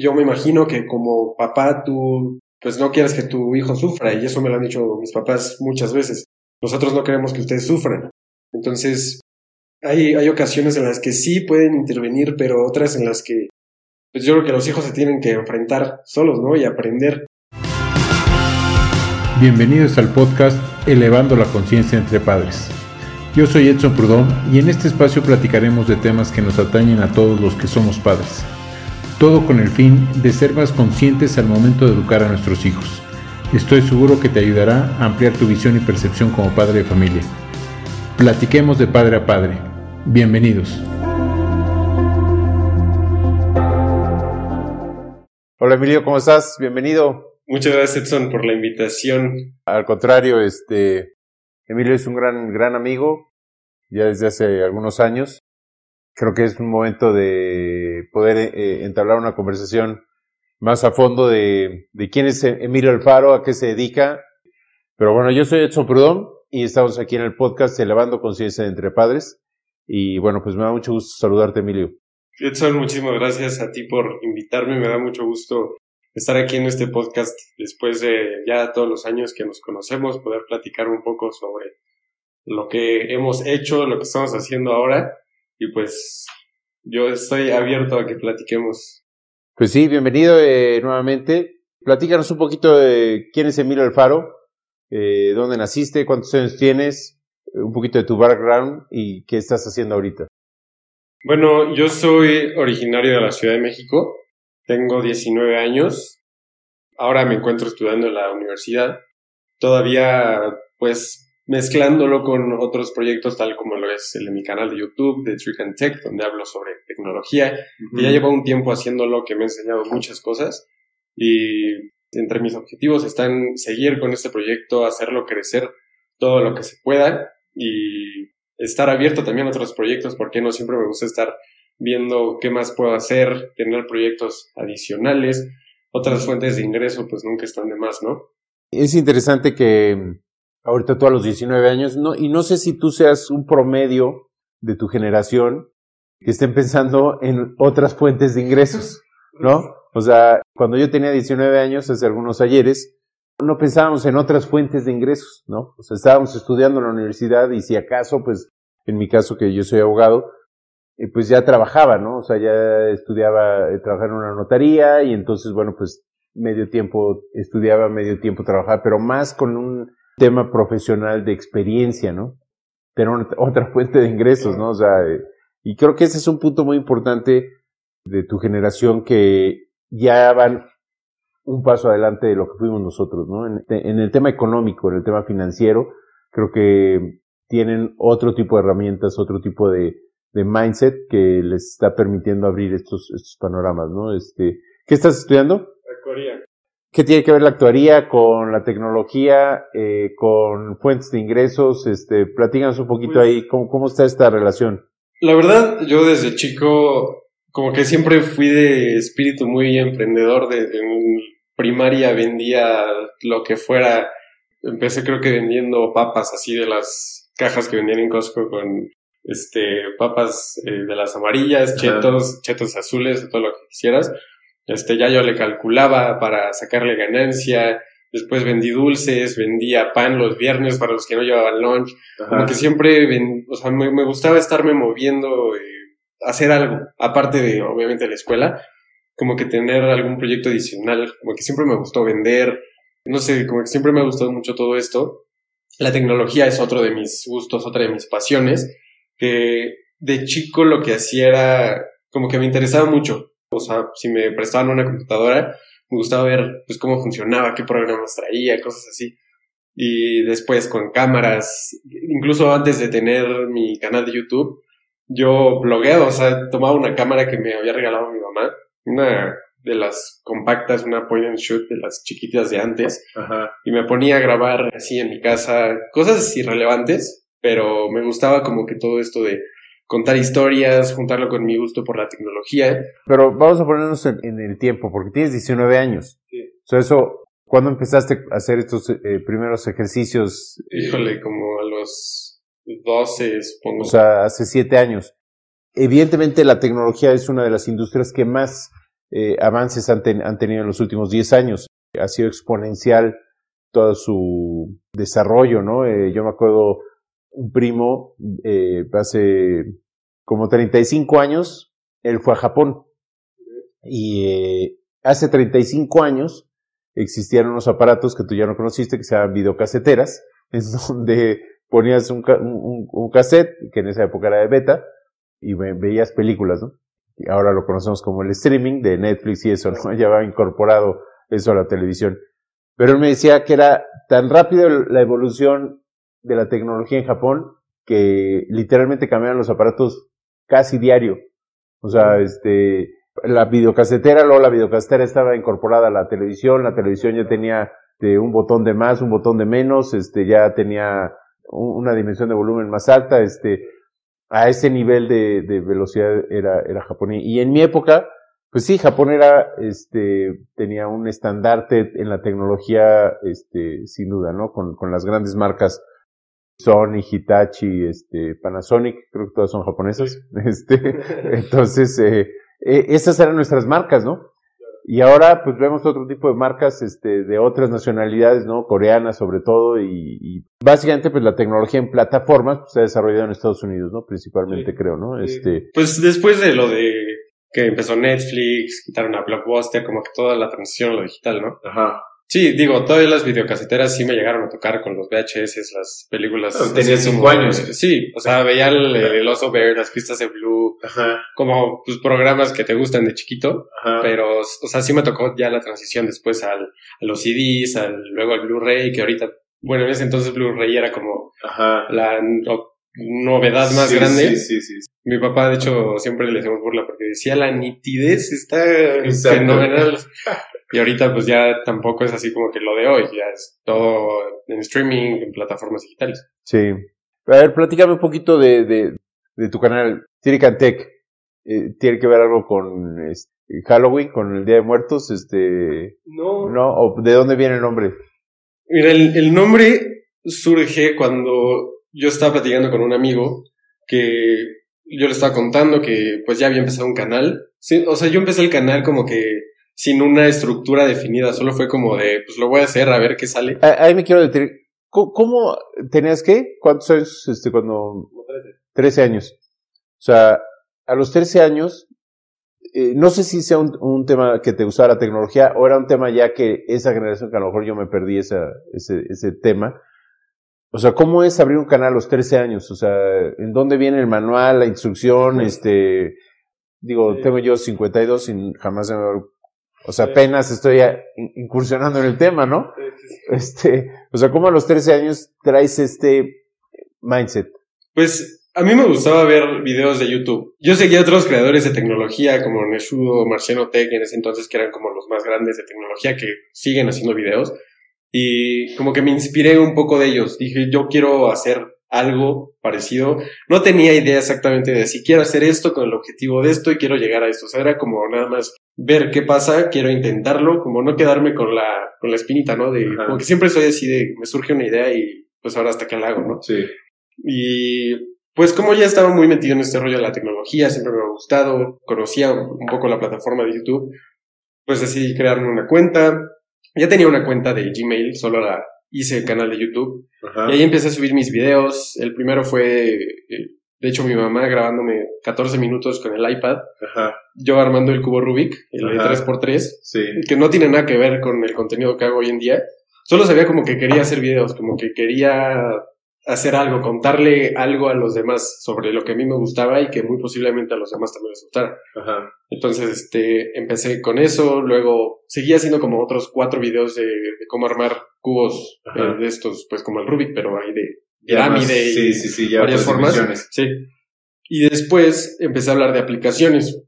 yo me imagino que como papá tú pues no quieres que tu hijo sufra y eso me lo han dicho mis papás muchas veces. Nosotros no queremos que ustedes sufran. Entonces, hay, hay ocasiones en las que sí pueden intervenir, pero otras en las que pues yo creo que los hijos se tienen que enfrentar solos, ¿no? Y aprender. Bienvenidos al podcast Elevando la Conciencia entre Padres. Yo soy Edson Prudón y en este espacio platicaremos de temas que nos atañen a todos los que somos padres. Todo con el fin de ser más conscientes al momento de educar a nuestros hijos. Estoy seguro que te ayudará a ampliar tu visión y percepción como padre de familia. Platiquemos de padre a padre. Bienvenidos. Hola Emilio, ¿cómo estás? Bienvenido. Muchas gracias Edson por la invitación. Al contrario, este Emilio es un gran gran amigo ya desde hace algunos años. Creo que es un momento de poder eh, entablar una conversación más a fondo de, de quién es Emilio Alfaro, a qué se dedica. Pero bueno, yo soy Edson Prudón y estamos aquí en el podcast Elevando Conciencia entre Padres. Y bueno, pues me da mucho gusto saludarte, Emilio. Edson, muchísimas gracias a ti por invitarme. Me da mucho gusto estar aquí en este podcast después de ya todos los años que nos conocemos, poder platicar un poco sobre lo que hemos hecho, lo que estamos haciendo ahora. Y pues yo estoy abierto a que platiquemos. Pues sí, bienvenido eh, nuevamente. Platícanos un poquito de quién es Emilio Alfaro, eh, dónde naciste, cuántos años tienes, un poquito de tu background y qué estás haciendo ahorita. Bueno, yo soy originario de la Ciudad de México, tengo 19 años, ahora me encuentro estudiando en la universidad, todavía pues mezclándolo con otros proyectos tal como lo es el, mi canal de YouTube de Trick and Tech, donde hablo sobre tecnología, que ya llevo un tiempo haciéndolo, que me ha enseñado muchas cosas y entre mis objetivos están seguir con este proyecto, hacerlo crecer todo lo que se pueda y estar abierto también a otros proyectos, porque no siempre me gusta estar viendo qué más puedo hacer, tener proyectos adicionales, otras fuentes de ingreso, pues nunca están de más, ¿no? Es interesante que ahorita tú a los 19 años, no, y no sé si tú seas un promedio de tu generación que estén pensando en otras fuentes de ingresos, ¿no? O sea, cuando yo tenía 19 años, hace algunos ayeres, no pensábamos en otras fuentes de ingresos, ¿no? O sea, estábamos estudiando en la universidad y si acaso, pues, en mi caso que yo soy abogado, eh, pues ya trabajaba, ¿no? O sea, ya estudiaba, eh, trabajaba en una notaría y entonces, bueno, pues medio tiempo estudiaba, medio tiempo trabajaba, pero más con un tema profesional de experiencia, ¿no? Tener otra fuente de ingresos, ¿no? O sea, eh, y creo que ese es un punto muy importante de tu generación que ya van un paso adelante de lo que fuimos nosotros, ¿no? En, el tema económico, en el tema financiero, creo que tienen otro tipo de herramientas, otro tipo de, de mindset que les está permitiendo abrir estos, estos panoramas, ¿no? Este, ¿qué estás estudiando? Actuaría. ¿Qué tiene que ver la actuaría con la tecnología, eh, con fuentes de ingresos? Este, platíganos un poquito pues ahí, ¿cómo, ¿cómo está esta relación? La verdad, yo desde chico como que siempre fui de espíritu muy emprendedor, de, en primaria vendía lo que fuera, empecé creo que vendiendo papas así de las cajas que vendían en Costco con este papas eh, de las amarillas, chetos, chetos azules, todo lo que quisieras. Este ya yo le calculaba para sacarle ganancia, después vendí dulces, vendía pan los viernes para los que no llevaban lunch, como que siempre, o sea, me, me, gustaba estarme moviendo, eh, hacer algo, aparte de, obviamente, la escuela, como que tener algún proyecto adicional, como que siempre me gustó vender, no sé, como que siempre me ha gustado mucho todo esto. La tecnología es otro de mis gustos, otra de mis pasiones, que de chico lo que hacía era como que me interesaba mucho. O sea, si me prestaban una computadora, me gustaba ver pues cómo funcionaba, qué programas traía, cosas así. Y después con cámaras, incluso antes de tener mi canal de YouTube, yo blogueaba, o sea, tomaba una cámara que me había regalado mi mamá, una de las compactas, una point and shoot de las chiquitas de antes, y me ponía a grabar así en mi casa, cosas irrelevantes, pero me gustaba como que todo esto de contar historias, juntarlo con mi gusto por la tecnología. Pero vamos a ponernos en, el tiempo, porque tienes 19 años. Sí. Eso, ¿cuándo empezaste a hacer estos eh, primeros ejercicios? Híjole, como a los 12, supongo. O sea, hace 7 años. Evidentemente la tecnología es una de las industrias que más eh, avances han, han, tenido en los últimos 10 años. Ha sido exponencial todo su desarrollo, ¿no? Eh, yo me acuerdo un primo, eh, hace como 35 años, él fue a Japón. Y eh, hace 35 años existían unos aparatos que tú ya no conociste que se llaman videocaseteras, en donde ponías un, un, un, cassette, que en esa época era de beta, y veías películas, ¿no? Y ahora lo conocemos como el streaming de Netflix y eso, ¿no? Ya va incorporado eso a la televisión. Pero él me decía que era tan rápido la evolución de la tecnología en Japón que literalmente cambiaron los aparatos casi diario. O sea, este, la videocasetera, luego la videocasetera estaba incorporada a la televisión, la televisión ya tenía este, un botón de más, un botón de menos, este, ya tenía una dimensión de volumen más alta, este, a ese nivel de, de velocidad era, era Japón. Y en mi época, pues sí, Japón era, este, tenía un estandarte en la tecnología, este, sin duda, ¿no? Con, con las grandes marcas Sony, Hitachi, este, Panasonic, creo que todas son japonesas. Este, entonces, eh, eh, esas eran nuestras marcas, ¿no? Y ahora, pues vemos otro tipo de marcas, este, de otras nacionalidades, ¿no? Coreanas sobre todo, y, y básicamente, pues la tecnología en plataformas, pues se ha desarrollado en Estados Unidos, ¿no? Principalmente, creo, ¿no? Este. Pues después de lo de que empezó Netflix, quitaron a Blockbuster, como que toda la transición a lo digital, ¿no? Ajá. Sí, digo, todas las videocaseteras sí me llegaron a tocar con los VHS, las películas. Tenía cinco años. Sí, o sea, veía el, el, Oso Bear, las pistas de Blue, Ajá. como pues, programas que te gustan de chiquito, Ajá. pero, o sea, sí me tocó ya la transición después al, a los CDs, al, luego al Blu-ray, que ahorita, bueno, en ese entonces Blu-ray era como Ajá. la no- novedad más Sí, grande. Sí, sí, sí. Mi papá, de hecho, siempre le hacemos burla porque decía la nitidez está Exacto. fenomenal. Y ahorita pues ya tampoco es así como que lo de hoy, ya es todo en streaming, en plataformas digitales. Sí. A ver, platícame un poquito de, de, de tu canal, Tirican Tech. Eh, ¿Tiene que ver algo con este, Halloween, con el Día de Muertos? Este, No. ¿No? ¿O de dónde viene el nombre? Mira, el, el nombre surge cuando yo estaba platicando con un amigo que yo le estaba contando que pues ya había empezado un canal. Sí, o sea, yo empecé el canal como que sin una estructura definida, solo fue como de, pues lo voy a hacer a ver qué sale. Ah, Ahí me quiero detener. ¿Cómo, cómo tenías qué? ¿Cuántos años? Este, cuando. 13 años. O sea, a los 13 años, eh, no sé si sea un, un tema que te gustara la tecnología o era un tema ya que esa generación que a lo mejor yo me perdí esa, ese, ese tema. O sea, ¿cómo es abrir un canal a los 13 años? O sea, ¿en dónde viene el manual, la instrucción? Este, digo, Sí. tengo yo 52 y jamás se me... O sea, apenas estoy incursionando en el tema, ¿no? Este, o sea, ¿cómo a los 13 años traes este mindset? Pues a mí me gustaba ver videos de YouTube. Yo seguía a otros creadores de tecnología como Neshudo, Marciano Tech en ese entonces que eran como los más grandes de tecnología que siguen haciendo videos y como que me inspiré un poco de ellos. Dije, yo quiero hacer algo parecido. No tenía idea exactamente de si quiero hacer esto con el objetivo de esto y quiero llegar a esto. O sea, era como nada más ver qué pasa, quiero intentarlo, como no quedarme con la, con la espinita, ¿no? De, Ajá. como que siempre soy así de, me surge una idea y pues ahora hasta que la hago, ¿no? Sí. Y pues como ya estaba muy metido en este rollo de la tecnología, siempre me ha gustado, conocía un poco la plataforma de YouTube, pues decidí crearme una cuenta. Ya tenía una cuenta de Gmail, solo la hice el canal de YouTube. Ajá. Y ahí empecé a subir mis videos. El primero fue, eh, de hecho, mi mamá grabándome 14 minutos con el iPad, Ajá. yo armando el cubo Rubik, el de Ajá. 3x3 Sí. que no tiene nada que ver con el contenido que hago hoy en día. Solo sabía como que quería hacer videos, como que quería hacer algo, contarle algo a los demás sobre lo que a mí me gustaba y que muy posiblemente a los demás también les gustara. Ajá. Entonces, este, empecé con eso, luego seguí haciendo como otros cuatro videos de, de cómo armar cubos eh, de estos, pues como el Rubik, pero ahí de pirámide y sí, sí, sí, ya varias formas. Sí. Y después empecé a hablar de aplicaciones.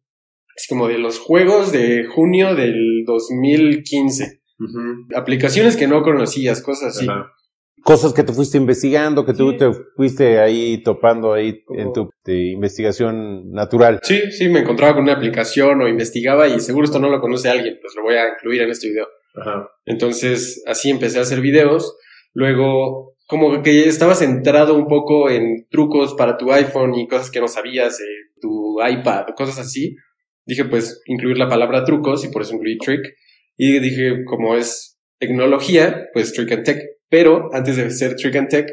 Es como de los juegos de junio del 2015. Ujú. Aplicaciones que no conocías, cosas así. Ajá. Cosas que tú fuiste investigando, que tú te fuiste ahí topando ahí Como- en tu de investigación natural. Sí, sí, me encontraba con una aplicación o investigaba y seguro esto no lo conoce alguien, pues lo voy a incluir en este video. Ajá. Entonces, así empecé a hacer videos. Luego, como que estaba centrado un poco en trucos para tu iPhone y cosas que no sabías, eh, tu iPad, cosas así. dije pues incluir la palabra trucos y por eso incluí trick. Y dije, como es tecnología, pues trick and tech. Pero antes de ser trick and tech,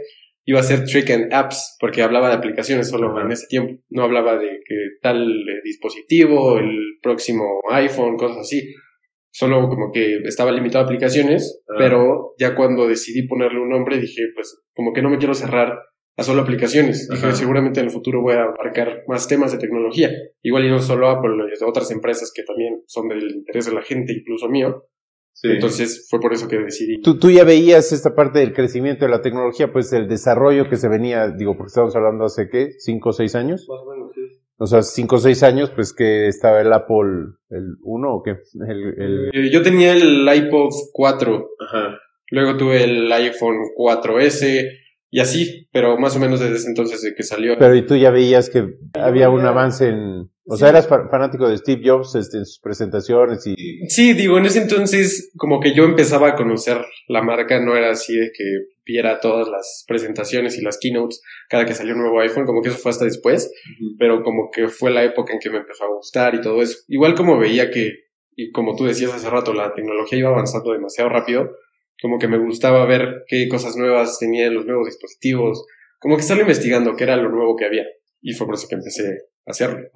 iba a ser trick and apps, porque hablaba de aplicaciones solo en ese tiempo. No hablaba de que tal eh, dispositivo, el próximo iPhone, cosas así. Solo como que estaba limitado a aplicaciones, Ah. pero ya cuando decidí ponerle un nombre dije, pues como que no me quiero cerrar a solo aplicaciones. Dije, seguramente en el futuro voy a abarcar más temas de tecnología. Igual y no solo Apple, y otras empresas que también son del interés de la gente, incluso mío. Sí. Entonces fue por eso que decidí. Tú, tú ya veías esta parte del crecimiento de la tecnología, pues el desarrollo que se venía, digo, porque estamos hablando hace qué, cinco o seis años. Más o menos, sí. O sea, cinco o seis años, pues que estaba el Apple, el 1 o qué, el, el... Eh, Yo tenía el iPod 4, Ajá. luego tuve el iPhone 4S y así, pero más o menos desde ese entonces de que salió. Pero y tú ya veías que había un avance en, o sea, eras fa- fanático de Steve Jobs este, en sus presentaciones y, Sí, digo, en ese entonces como que yo empezaba a conocer la marca, no era así de que viera todas las presentaciones y las keynotes cada que salió un nuevo iPhone, como que eso fue hasta después, pero como que fue la época en que me empezó a gustar y todo eso. Igual como veía que, y como tú decías hace rato, la tecnología iba avanzando demasiado rápido, como que me gustaba ver qué cosas nuevas tenían los nuevos dispositivos, como que estarlo investigando qué era lo nuevo que había. Y fue por eso que empecé hacerlo.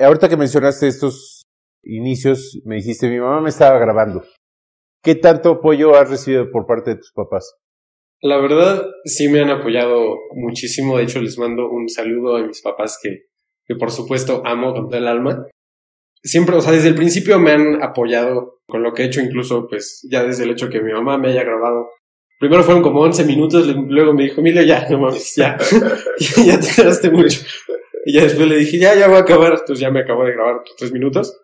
Ahorita que mencionaste estos inicios, me dijiste, mi mamá me estaba grabando. ¿Qué tanto apoyo has recibido por parte de tus papás? La verdad, sí me han apoyado muchísimo. De hecho, les mando un saludo a mis papás que, que por supuesto amo con todo el alma. Siempre, o sea, desde el principio me han apoyado con lo que he hecho, incluso pues ya desde el hecho que mi mamá me haya grabado. Primero fueron como 11 minutos, luego me dijo, Emilio, ya, no mames, ya, ya te tardaste mucho. Y ya después le dije, ya, ya voy a acabar. Entonces ya me acabo de grabar tres minutos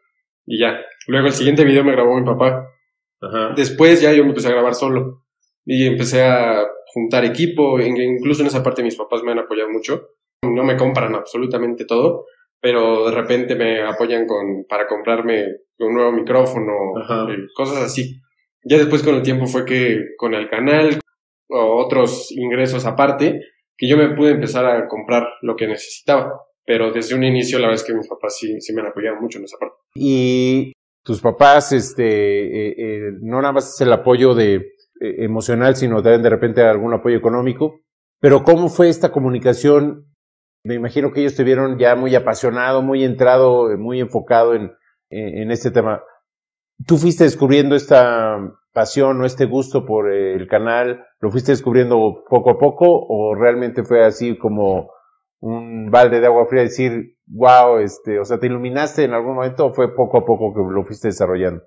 y ya. Luego el siguiente video me grabó mi papá. Ajá. Después ya yo me empecé a grabar solo y empecé a juntar equipo, in- incluso en esa parte mis papás me han apoyado mucho. No me compran absolutamente todo, pero de repente me apoyan con para comprarme un nuevo micrófono, eh, cosas así. Ya después con el tiempo fue que con el canal o otros ingresos aparte, que yo me pude empezar a comprar lo que necesitaba. Pero desde un inicio la verdad es que mis papás sí, sí me han apoyado mucho en esa parte. Y tus papás, este, eh, eh, no nada más es el apoyo de, eh, emocional, sino también de repente algún apoyo económico. Pero ¿cómo fue esta comunicación? Me imagino que ellos te vieron ya muy apasionado, muy entrado, muy enfocado en, en, en este tema. ¿Tú fuiste descubriendo esta pasión o este gusto por el canal? ¿Lo fuiste descubriendo poco a poco o realmente fue así como un balde de agua fría decir, wow, este, o sea, ¿te iluminaste en algún momento o fue poco a poco que lo fuiste desarrollando?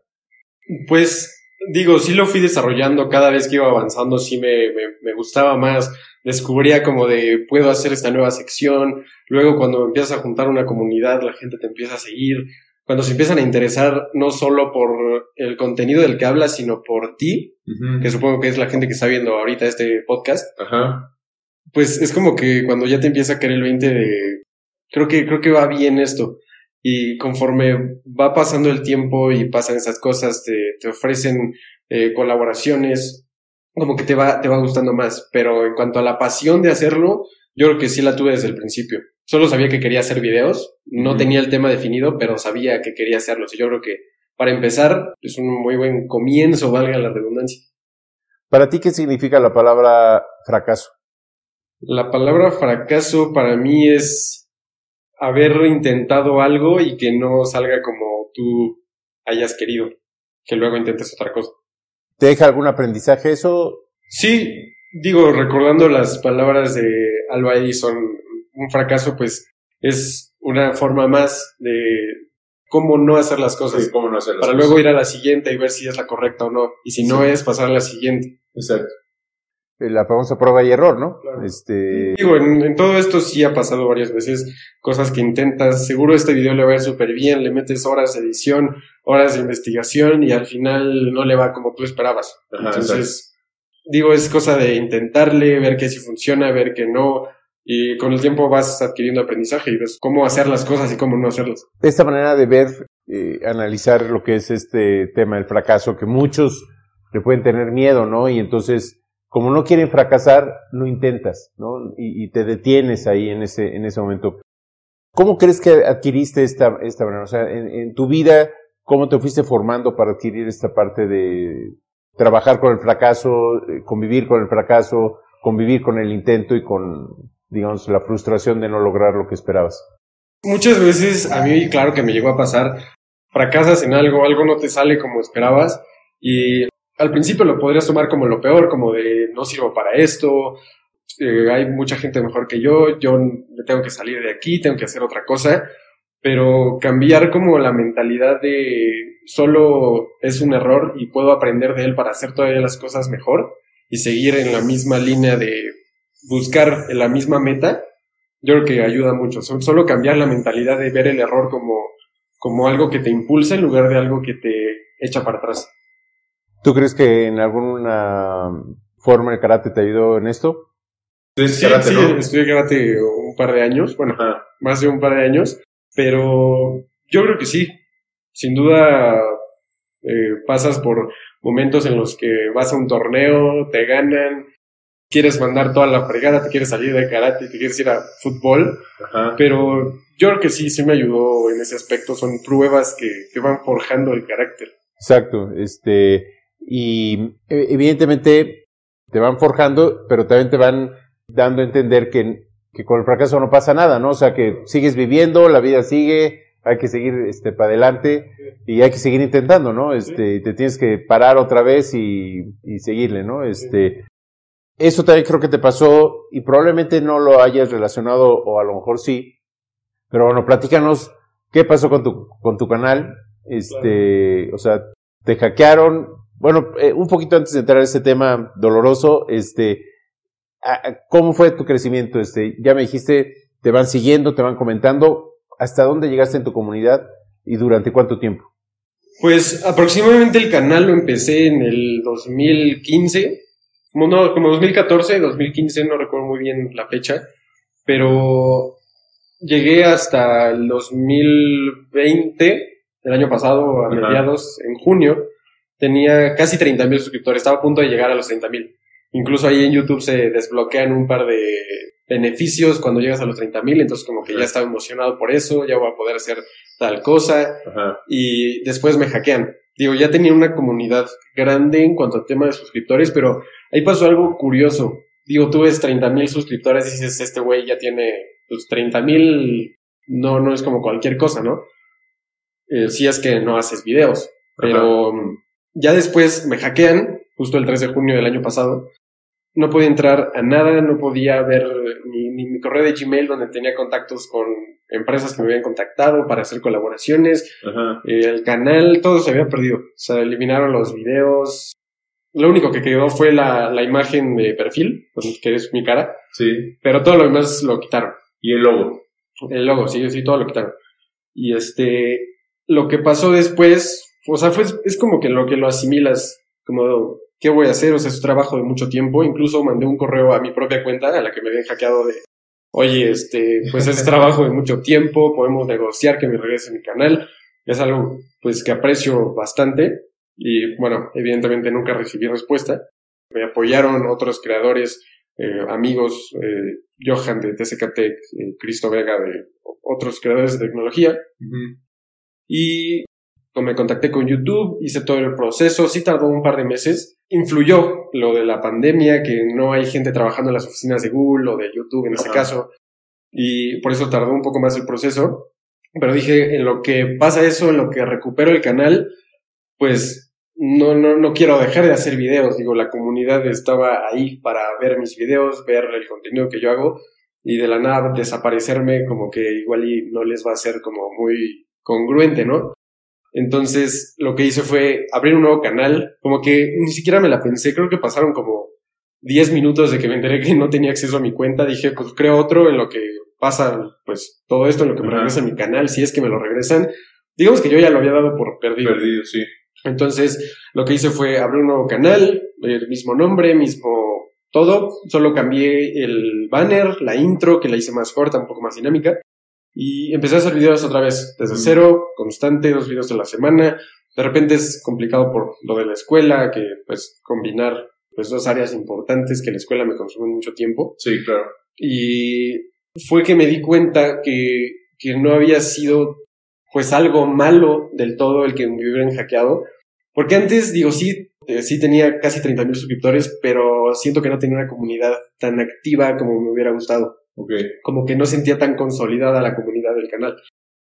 Pues digo, sí lo fui desarrollando cada vez que iba avanzando, sí me, me, me gustaba más, descubría como de puedo hacer esta nueva sección, luego cuando empiezas a juntar una comunidad la gente te empieza a seguir, cuando se empiezan a interesar no solo por el contenido del que hablas, sino por ti, que supongo que es la gente que está viendo ahorita este podcast, Ajá. Pues es como que cuando ya te empieza a caer el 20 de creo que creo que va bien esto. Y conforme va pasando el tiempo y pasan esas cosas te, te ofrecen eh, colaboraciones como que te va te va gustando más. Pero en cuanto a la pasión de hacerlo yo creo que sí la tuve desde el principio. Solo sabía que quería hacer videos no tenía el tema definido pero sabía que quería hacerlos y yo creo que para empezar es un muy buen comienzo valga la redundancia. ¿Para ti qué significa la palabra fracaso? La palabra fracaso para mí es haber intentado algo y que no salga como tú hayas querido, que luego intentes otra cosa. ¿Te deja algún aprendizaje eso? Sí, digo, recordando las palabras de Alba Edison, un fracaso pues es una forma más de cómo no hacer las cosas, cómo no para luego ir a la siguiente y ver si es la correcta o no, y si no Sí. es, pasar a la siguiente. Exacto. La famosa prueba y error, ¿no? Claro. Este, Digo, en, en todo esto sí ha pasado varias veces, cosas que intentas, seguro este video le va a ir súper bien, le metes horas de edición, horas de investigación y al final no le va como tú esperabas. Ajá, Entonces, digo, es cosa de intentarle, ver que sí funciona, ver que no, y con el tiempo vas adquiriendo aprendizaje y ves cómo hacer las cosas y cómo no hacerlas. esta manera de ver, eh, analizar lo que es este tema del fracaso, que muchos le pueden tener miedo, ¿no? Y entonces, como no quieren fracasar, no intentas, ¿no? Y, te detienes ahí en ese, en ese momento. ¿Cómo crees que adquiriste esta, esta O sea, en, tu vida, ¿cómo te fuiste formando para adquirir esta parte de trabajar con el fracaso, eh, convivir con el fracaso, convivir con el intento y con, digamos, la frustración de no lograr lo que esperabas? Muchas veces a mí, claro que me llegó a pasar, fracasas en algo, algo no te sale como esperabas y al principio lo podrías tomar como lo peor, como de no sirvo para esto, eh, hay mucha gente mejor que yo, yo tengo que salir de aquí, tengo que hacer otra cosa, pero cambiar como la mentalidad de solo es un error y puedo aprender de él para hacer todavía las cosas mejor y seguir en la misma línea de buscar la misma meta, yo creo que ayuda mucho. Solo cambiar la mentalidad de ver el error como, como algo que te impulsa en lugar de algo que te echa para atrás. ¿Tú crees que en alguna forma el karate te ayudó en esto? Sí, sí, estudié karate un par de años, bueno, más de un par de años, pero yo creo que sí. Sin duda eh, pasas por momentos en los que vas a un torneo, te ganan, quieres mandar toda la fregada, te quieres salir de karate, te quieres ir a fútbol, pero yo creo que sí, sí me ayudó en ese aspecto. Son pruebas que, que van forjando el carácter. Exacto, este, y e, evidentemente te van forjando, pero también te van dando a entender que, que con el fracaso no pasa nada, ¿no? O sea, que sigues viviendo, la vida sigue, hay que seguir este, para adelante y hay que seguir intentando, ¿no? Este, te tienes que parar otra vez y, y seguirle, ¿no? Este, eso también creo que te pasó y probablemente no lo hayas relacionado o a lo mejor sí, pero bueno, platícanos qué pasó con tu, con tu canal, este, o sea, te hackearon, bueno, eh, un poquito antes de entrar a ese tema doloroso, este, ¿Cómo fue tu crecimiento? Este, ya me dijiste, te van siguiendo, te van comentando. ¿Hasta dónde llegaste en tu comunidad y durante cuánto tiempo? Pues aproximadamente el canal lo empecé en el 2015, como, no, como 2014, 2015, no recuerdo muy bien la fecha, pero llegué hasta el 2020, el año pasado, a mediados, en junio, tenía casi 30 mil suscriptores, estaba a punto de llegar a los 30 mil. Incluso ahí en YouTube se desbloquean un par de beneficios cuando llegas a los 30 mil, entonces como que ya estaba emocionado por eso, ya voy a poder hacer tal cosa y después me hackean. Digo, ya tenía una comunidad grande en cuanto al tema de suscriptores, pero ahí pasó algo curioso. Digo, tú ves 30 mil suscriptores y dices, este güey ya tiene pues 30 mil, no, no es como cualquier cosa, ¿no? Eh, si es que no haces videos, pero ya después me hackean, justo el 3 de junio del año pasado, no podía entrar a nada, no podía ver ni, mi correo de Gmail donde tenía contactos con empresas que me habían contactado para hacer colaboraciones, eh, el canal, todo se había perdido, o sea, eliminaron los videos, lo único que quedó fue la, la imagen de perfil, que es mi cara, sí. pero todo lo demás lo quitaron. ¿Y el logo? El logo, sí, sí, todo lo quitaron. Y este, lo que pasó después, o sea, fue, es como que lo que lo asimilas, como ¿qué voy a hacer? O sea, es un trabajo de mucho tiempo. Incluso mandé un correo a mi propia cuenta, a la que me habían hackeado de, oye, este, pues es trabajo de mucho tiempo, podemos negociar que me regrese mi canal. Es algo, pues, que aprecio bastante. Y, bueno, evidentemente nunca recibí respuesta. Me apoyaron otros creadores, eh, amigos, eh, Johan de TCKT, eh, Cristo Vega de otros creadores de tecnología. Y me contacté con YouTube, hice todo el proceso, sí tardó un par de meses. Influyó lo de la pandemia, que no hay gente trabajando en las oficinas de Google o de YouTube en este caso, y por eso tardó un poco más el proceso. Pero dije, en lo que pasa eso, en lo que recupero el canal, pues no, no, no quiero dejar de hacer videos. Digo, la comunidad estaba ahí para ver mis videos, ver el contenido que yo hago, y de la nada desaparecerme como que igual y no les va a ser como muy congruente, ¿no? Entonces, lo que hice fue abrir un nuevo canal, como que ni siquiera me la pensé, creo que pasaron como 10 minutos de que me enteré que no tenía acceso a mi cuenta, dije, pues creo otro en lo que pasa, pues todo esto, en lo que me regresa mi canal, si es que me lo regresan. Digamos que yo ya lo había dado por perdido. Perdido, sí. Entonces, lo que hice fue abrir un nuevo canal, el mismo nombre, mismo todo, solo cambié el banner, la intro, que la hice más corta, un poco más dinámica, y empecé a hacer videos otra vez, desde cero, constante, dos videos a la semana. De repente es complicado por lo de la escuela, que pues combinar pues dos áreas importantes que la escuela me consume mucho tiempo. Sí, claro. Y fue que me di cuenta que que no había sido pues algo malo del todo el que me hubieran hackeado. Porque antes, digo, sí, eh, sí tenía casi 30 mil suscriptores, pero siento que no tenía una comunidad tan activa como me hubiera gustado. Como que no sentía tan consolidada la comunidad del canal.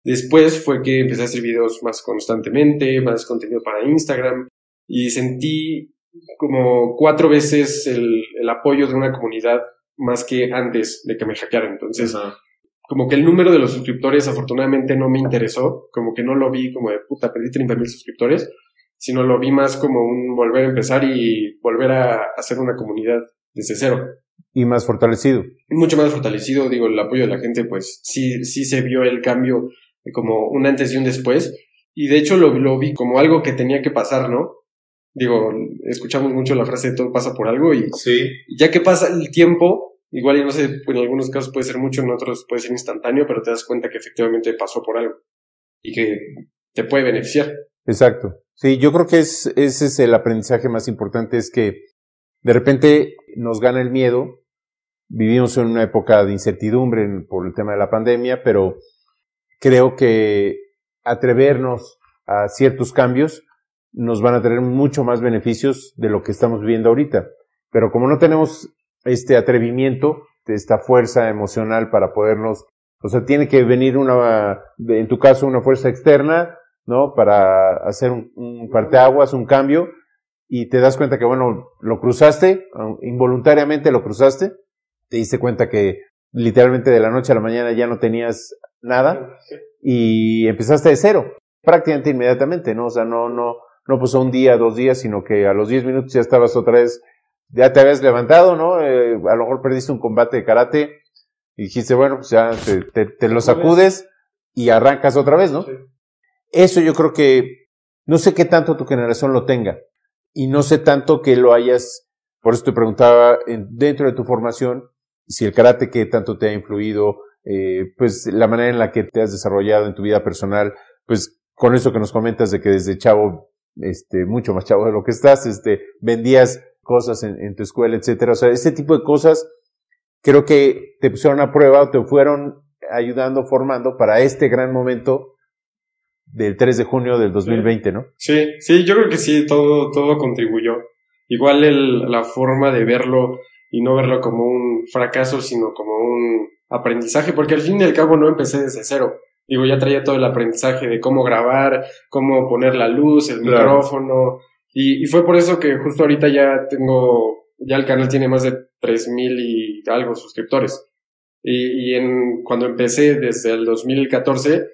Después fue que empecé a hacer videos más constantemente, más contenido para Instagram y sentí como cuatro veces el, el apoyo de una comunidad más que antes de que me hackearan. Entonces, como que el número de los suscriptores afortunadamente no me interesó, como que no lo vi como de puta, perdí 30 mil suscriptores, sino lo vi más como un volver a empezar y volver a hacer una comunidad desde cero. Y más fortalecido. Mucho más fortalecido, digo, el apoyo de la gente, pues sí, sí se vio el cambio como un antes y un después. Y de hecho lo, lo vi como algo que tenía que pasar, ¿no? Digo, escuchamos mucho la frase de todo pasa por algo y sí. ya que pasa el tiempo, igual y no sé, en algunos casos puede ser mucho, en otros puede ser instantáneo, pero te das cuenta que efectivamente pasó por algo y que te puede beneficiar. Exacto. Sí, yo creo que es, ese es el aprendizaje más importante, es que de repente nos gana el miedo, vivimos en una época de incertidumbre por el tema de la pandemia, pero creo que atrevernos a ciertos cambios nos van a tener mucho más beneficios de lo que estamos viviendo ahorita. Pero como no tenemos este atrevimiento, esta fuerza emocional para podernos, o sea, tiene que venir una, en tu caso, una fuerza externa, ¿no? Para hacer un, un parteaguas, un cambio, y te das cuenta que, bueno, lo cruzaste, involuntariamente lo cruzaste, te diste cuenta que literalmente de la noche a la mañana ya no tenías nada, y empezaste de cero, prácticamente inmediatamente, ¿no? O sea, no, no, no pues un día, dos días, sino que a los diez minutos ya estabas otra vez, ya te habías levantado, ¿no? Eh, a lo mejor perdiste un combate de karate y dijiste, bueno, pues ya te, te, lo sacudes y arrancas otra vez, ¿no? Eso yo creo que, no sé qué tanto tu generación lo tenga y no sé tanto que lo hayas, por eso te preguntaba, dentro de tu formación, si el karate que tanto te ha influido, eh, pues la manera en la que te has desarrollado en tu vida personal, pues con eso que nos comentas de que desde chavo este, mucho más chavo de lo que estás, este, vendías cosas en, tu escuela, etcétera. O sea, ese tipo de cosas creo que te pusieron a prueba o te fueron ayudando, formando para este gran momento del 3 de junio del 2020, ¿no? Sí, sí, yo creo que sí, todo, todo contribuyó. Igual el, la forma de verlo y no verlo como un fracaso, sino como un aprendizaje, porque al fin y al cabo no empecé desde cero. Digo, ya traía todo el aprendizaje de cómo grabar, cómo poner la luz, el micrófono. Y, y, fue por eso que justo ahorita ya tengo, ya el canal tiene más de 3.000 y algo suscriptores. Y, y en, cuando empecé desde el 2014,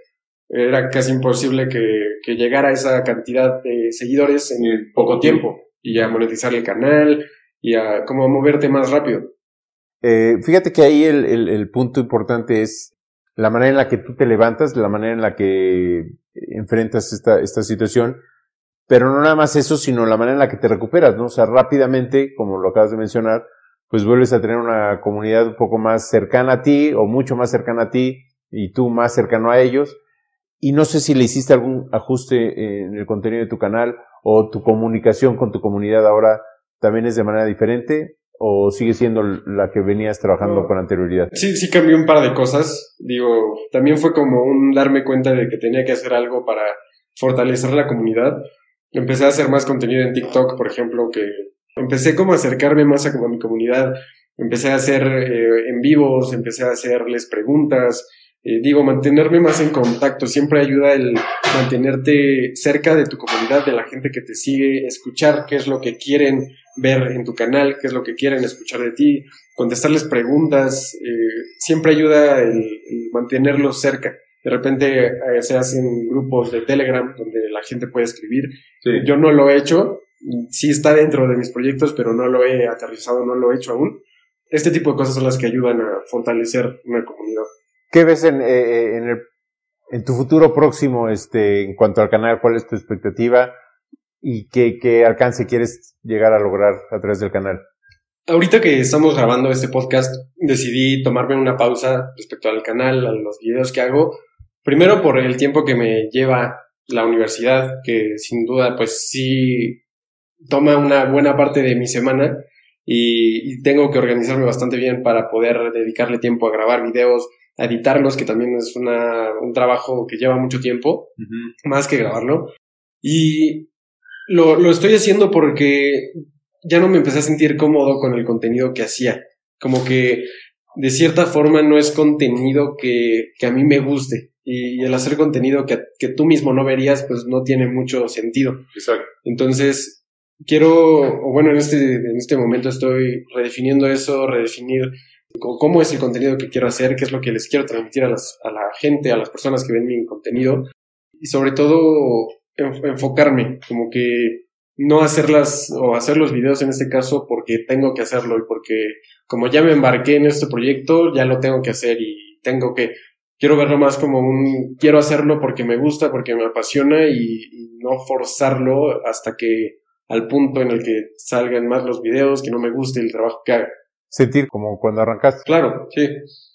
era casi imposible que, que llegara a esa cantidad de seguidores en poco tiempo. Y a monetizar el canal y a cómo moverte más rápido. Eh, fíjate que ahí el, el, punto importante es la manera en la que tú te levantas, la manera en la que enfrentas esta, esta situación, pero no nada más eso, sino la manera en la que te recuperas, ¿no? O sea, rápidamente, como lo acabas de mencionar, pues vuelves a tener una comunidad un poco más cercana a ti o mucho más cercana a ti y tú más cercano a ellos. Y no sé si le hiciste algún ajuste en el contenido de tu canal o tu comunicación con tu comunidad ahora también es de manera diferente o sigue siendo la que venías trabajando con anterioridad? Sí, sí cambió un par de cosas. Digo, también fue como un darme cuenta de que tenía que hacer algo para fortalecer la comunidad. Empecé a hacer más contenido en TikTok, por ejemplo, que empecé como a acercarme más a, como mi comunidad. Empecé a hacer eh, en vivos, empecé a hacerles preguntas. Eh, digo, mantenerme más en contacto siempre ayuda el mantenerte cerca de tu comunidad, de la gente que te sigue, escuchar qué es lo que quieren ver en tu canal, qué es lo que quieren escuchar de ti, contestarles preguntas, eh, siempre ayuda el, mantenerlos cerca. De repente eh, se hacen grupos de Telegram donde la gente puede escribir. Yo no lo he hecho, sí está dentro de mis proyectos, pero no lo he aterrizado, no lo he hecho aún. Este tipo de cosas son las que ayudan a fortalecer una comunidad. ¿Qué ves en, eh, en, el, en tu futuro próximo este, en cuanto al canal? ¿Cuál es tu expectativa? y qué, alcance quieres llegar a lograr a través del canal? Ahorita que estamos grabando este podcast, decidí tomarme una pausa respecto al canal, a los videos que hago. Primero por el tiempo que me lleva la universidad, que sin duda pues sí toma una buena parte de mi semana y, tengo que organizarme bastante bien para poder dedicarle tiempo a grabar videos, editarlos, que también es una, un trabajo que lleva mucho tiempo, más que grabarlo. Y lo, lo estoy haciendo porque ya no me empecé a sentir cómodo con el contenido que hacía. Como que de cierta forma no es contenido que, que a mí me guste. Y, el hacer contenido que, que, tú mismo no verías, pues no tiene mucho sentido. Exacto. Entonces, quiero, o bueno, en este, en este momento estoy redefiniendo eso, redefinir cómo es el contenido que quiero hacer, qué es lo que les quiero transmitir a, la gente, a las personas que ven mi contenido. Y sobre todo, enfocarme, como que no hacerlas o hacer los videos en este caso porque tengo que hacerlo y porque como ya me embarqué en este proyecto, ya lo tengo que hacer y tengo que, quiero verlo más como un, quiero hacerlo porque me gusta, porque me apasiona y, no forzarlo hasta que al punto en el que salgan más los videos, que no me guste el trabajo que haga. Sentir como cuando arrancaste. Claro, sí.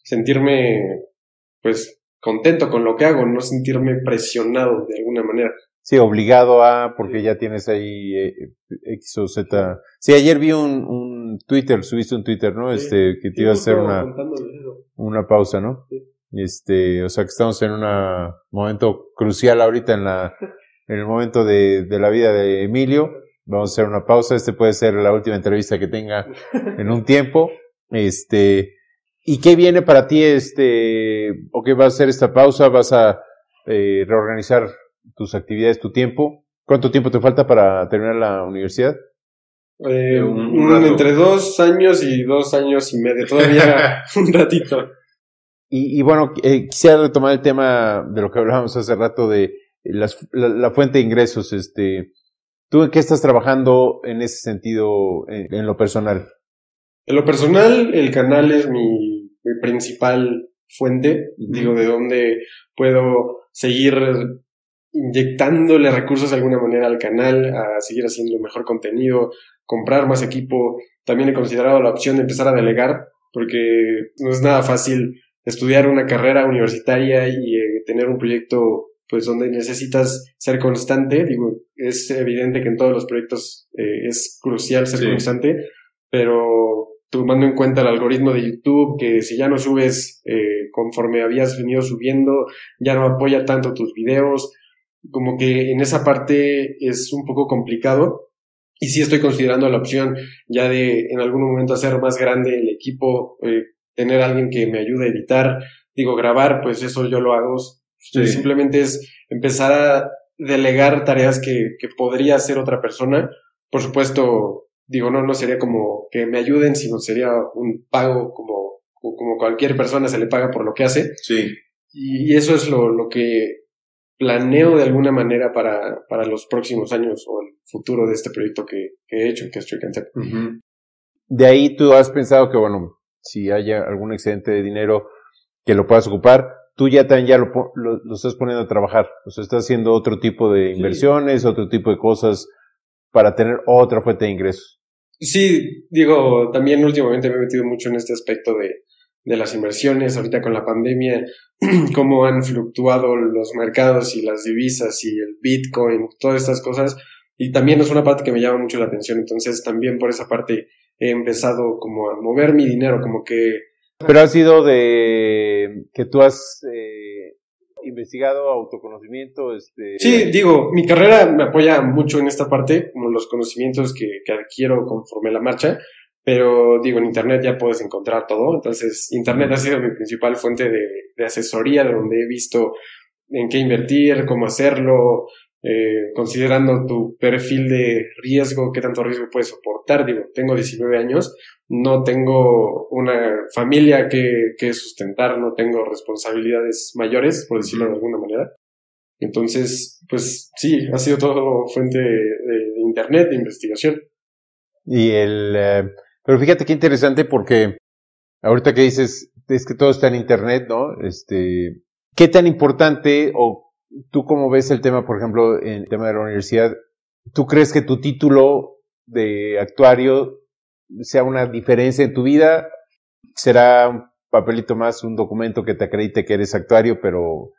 Sentirme, pues, contento con lo que hago, no sentirme presionado de alguna manera. Sí, obligado a, porque ya tienes ahí eh, X o Z. Sí, ayer vi un, un Twitter, subiste un Twitter, ¿no? Este, que te iba a hacer una, una pausa, ¿no? Sí. Este, o sea que estamos en un momento crucial ahorita en la, en el momento de, de la vida de Emilio. Vamos a hacer una pausa. Este puede ser la última entrevista que tenga en un tiempo. Este, ¿y qué viene para ti? Este, o qué va a ser esta pausa? ¿Vas a eh, reorganizar tus actividades, tu tiempo. ¿Cuánto tiempo te falta para terminar la universidad? Eh, entre dos años y dos años y medio, todavía un ratito. Y, y bueno, eh, quisiera retomar el tema de lo que hablábamos hace rato de las, la, fuente de ingresos. Este, ¿Tú en qué estás trabajando en ese sentido, en, lo personal? En lo personal, el canal es mi, mi principal fuente, digo, de donde puedo seguir inyectándole recursos de alguna manera al canal, a seguir haciendo mejor contenido, comprar más equipo. También he considerado la opción de empezar a delegar, porque no es nada fácil estudiar una carrera universitaria y eh, tener un proyecto pues donde necesitas ser constante. Digo, es evidente que en todos los proyectos eh, es crucial ser constante, pero tomando en cuenta el algoritmo de YouTube, que si ya no subes eh, conforme habías venido subiendo, ya no apoya tanto tus videos, como que en esa parte es un poco complicado. Y sí estoy considerando la opción ya de en algún momento hacer más grande el equipo, eh, tener alguien que me ayude a editar, digo, grabar, pues eso yo lo hago. Simplemente es empezar a delegar tareas que, que podría hacer otra persona. Por supuesto, digo, no, no sería como que me ayuden, sino sería un pago como, como cualquier persona se le paga por lo que hace. Sí. Y, eso es lo, lo que planeo de alguna manera para, para los próximos años o el futuro de este proyecto que, he hecho, que es Trick De ahí tú has pensado que, bueno, si haya algún excedente de dinero que lo puedas ocupar, tú ya también ya lo, lo, estás poniendo a trabajar. O sea, estás haciendo otro tipo de inversiones, otro tipo de cosas para tener otra fuente de ingresos. Sí, digo, también últimamente me he metido mucho en este aspecto de, de las inversiones, ahorita con la pandemia, cómo han fluctuado los mercados y las divisas y el Bitcoin, todas estas cosas. Y también es una parte que me llama mucho la atención. Entonces también por esa parte he empezado como a mover mi dinero, como que... Pero ha sido de que tú has eh, investigado autoconocimiento. Este... Sí, digo, mi carrera me apoya mucho en esta parte, como los conocimientos que, adquiero conforme la marcha pero digo, en Internet ya puedes encontrar todo. Entonces, Internet ha sido mi principal fuente de, de asesoría, de donde he visto en qué invertir, cómo hacerlo, eh, considerando tu perfil de riesgo, qué tanto riesgo puedes soportar. Digo, tengo 19 años, no tengo una familia que, que sustentar, no tengo responsabilidades mayores, por decirlo de alguna manera. Entonces, pues sí, ha sido todo fuente de, de Internet, de investigación. Y el, eh, pero fíjate qué interesante porque ahorita que dices, es que todo está en Internet, ¿no? Este, ¿qué tan importante o tú cómo ves el tema, por ejemplo, en el tema de la universidad? ¿Tú crees que tu título de actuario sea una diferencia en tu vida? ¿Será un papelito más, un documento que te acredite que eres actuario, pero